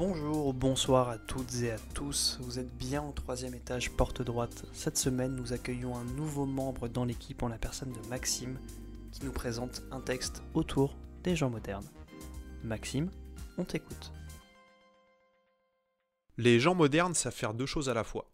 Bonjour, bonsoir à toutes et à tous. Vous êtes bien au troisième étage, porte droite. Cette semaine, nous accueillons un nouveau membre dans l'équipe en la personne de Maxime, qui nous présente un texte autour des gens modernes. Maxime, on t'écoute. Les gens modernes savent faire deux choses à la fois.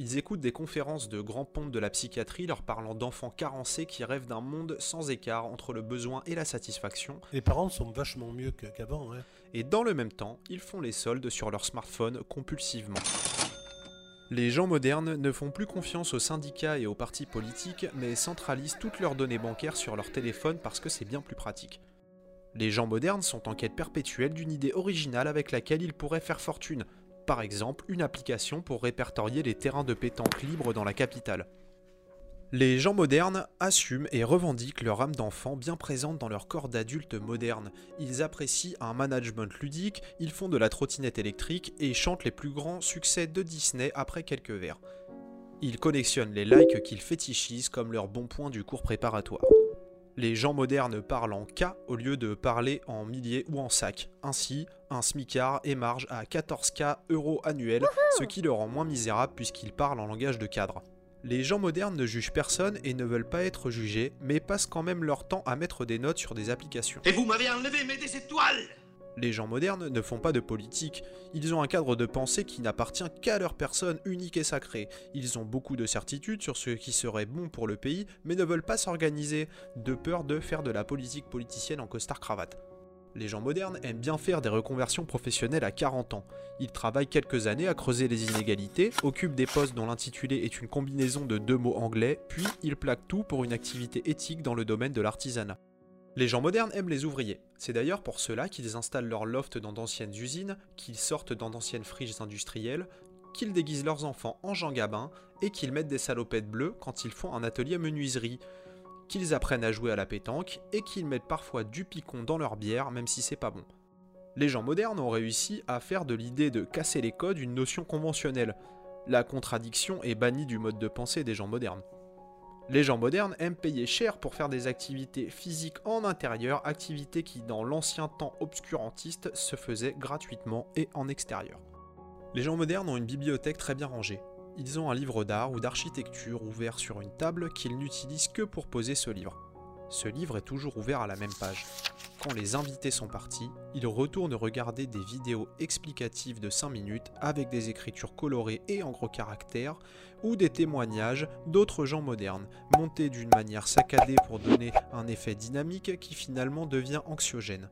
Ils écoutent des conférences de grands pontes de la psychiatrie leur parlant d'enfants carencés qui rêvent d'un monde sans écart entre le besoin et la satisfaction. Les parents sont vachement mieux qu'avant. hein. Et dans le même temps, ils font les soldes sur leur smartphone compulsivement. Les gens modernes ne font plus confiance aux syndicats et aux partis politiques, mais centralisent toutes leurs données bancaires sur leur téléphone parce que c'est bien plus pratique. Les gens modernes sont en quête perpétuelle d'une idée originale avec laquelle ils pourraient faire fortune, par exemple une application pour répertorier les terrains de pétanque libres dans la capitale. Les gens modernes assument et revendiquent leur âme d'enfant bien présente dans leur corps d'adulte moderne. Ils apprécient un management ludique, ils font de la trottinette électrique et chantent les plus grands succès de Disney après quelques verres. Ils collectionnent les likes qu'ils fétichisent comme leur bon point du cours préparatoire. Les gens modernes parlent en K au lieu de parler en milliers ou en sac. Ainsi, un smicard émarge à 14K euros annuels, ce qui le rend moins misérable puisqu'il parle en langage de cadre. Les gens modernes ne jugent personne et ne veulent pas être jugés, mais passent quand même leur temps à mettre des notes sur des applications. Et vous m'avez enlevé mes des étoiles Les gens modernes ne font pas de politique, ils ont un cadre de pensée qui n'appartient qu'à leur personne unique et sacrée. Ils ont beaucoup de certitudes sur ce qui serait bon pour le pays, mais ne veulent pas s'organiser, de peur de faire de la politique politicienne en costard-cravate. Les gens modernes aiment bien faire des reconversions professionnelles à 40 ans. Ils travaillent quelques années à creuser les inégalités, occupent des postes dont l'intitulé est une combinaison de deux mots anglais, puis ils plaquent tout pour une activité éthique dans le domaine de l'artisanat. Les gens modernes aiment les ouvriers. C'est d'ailleurs pour cela qu'ils installent leur loft dans d'anciennes usines, qu'ils sortent dans d'anciennes friches industrielles, qu'ils déguisent leurs enfants en Jean Gabin et qu'ils mettent des salopettes bleues quand ils font un atelier menuiserie, qu'ils apprennent à jouer à la pétanque et qu'ils mettent parfois du picon dans leur bière même si c'est pas bon. Les gens modernes ont réussi à faire de l'idée de casser les codes une notion conventionnelle. La contradiction est bannie du mode de pensée des gens modernes. Les gens modernes aiment payer cher pour faire des activités physiques en intérieur, activités qui dans l'ancien temps obscurantiste se faisaient gratuitement et en extérieur. Les gens modernes ont une bibliothèque très bien rangée. Ils ont un livre d'art ou d'architecture ouvert sur une table qu'ils n'utilisent que pour poser ce livre. Ce livre est toujours ouvert à la même page. Quand les invités sont partis, ils retournent regarder des vidéos explicatives de 5 minutes avec des écritures colorées et en gros caractères, ou des témoignages d'autres gens modernes, montés d'une manière saccadée pour donner un effet dynamique qui finalement devient anxiogène.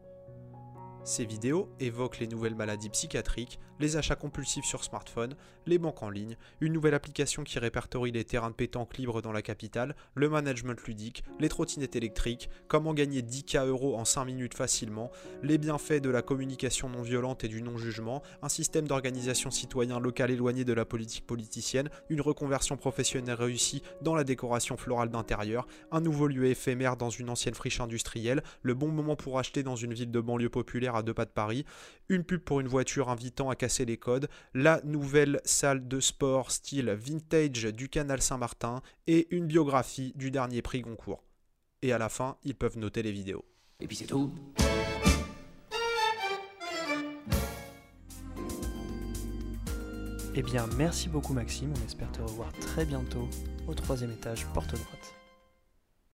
Ces vidéos évoquent les nouvelles maladies psychiatriques, les achats compulsifs sur smartphone, les banques en ligne, une nouvelle application qui répertorie les terrains de pétanque libres dans la capitale, le management ludique, les trottinettes électriques, comment gagner 10K euros en 5 minutes facilement, les bienfaits de la communication non violente et du non-jugement, un système d'organisation citoyen local éloigné de la politique politicienne, une reconversion professionnelle réussie dans la décoration florale d'intérieur, un nouveau lieu éphémère dans une ancienne friche industrielle, le bon moment pour acheter dans une ville de banlieue populaire à deux pas de Paris, une pub pour une voiture invitant à casser les codes, la nouvelle salle de sport style vintage du canal Saint-Martin et une biographie du dernier prix Goncourt. Et à la fin, ils peuvent noter les vidéos. Et puis c'est tout. Eh bien, merci beaucoup Maxime, on espère te revoir très bientôt au troisième étage, porte droite.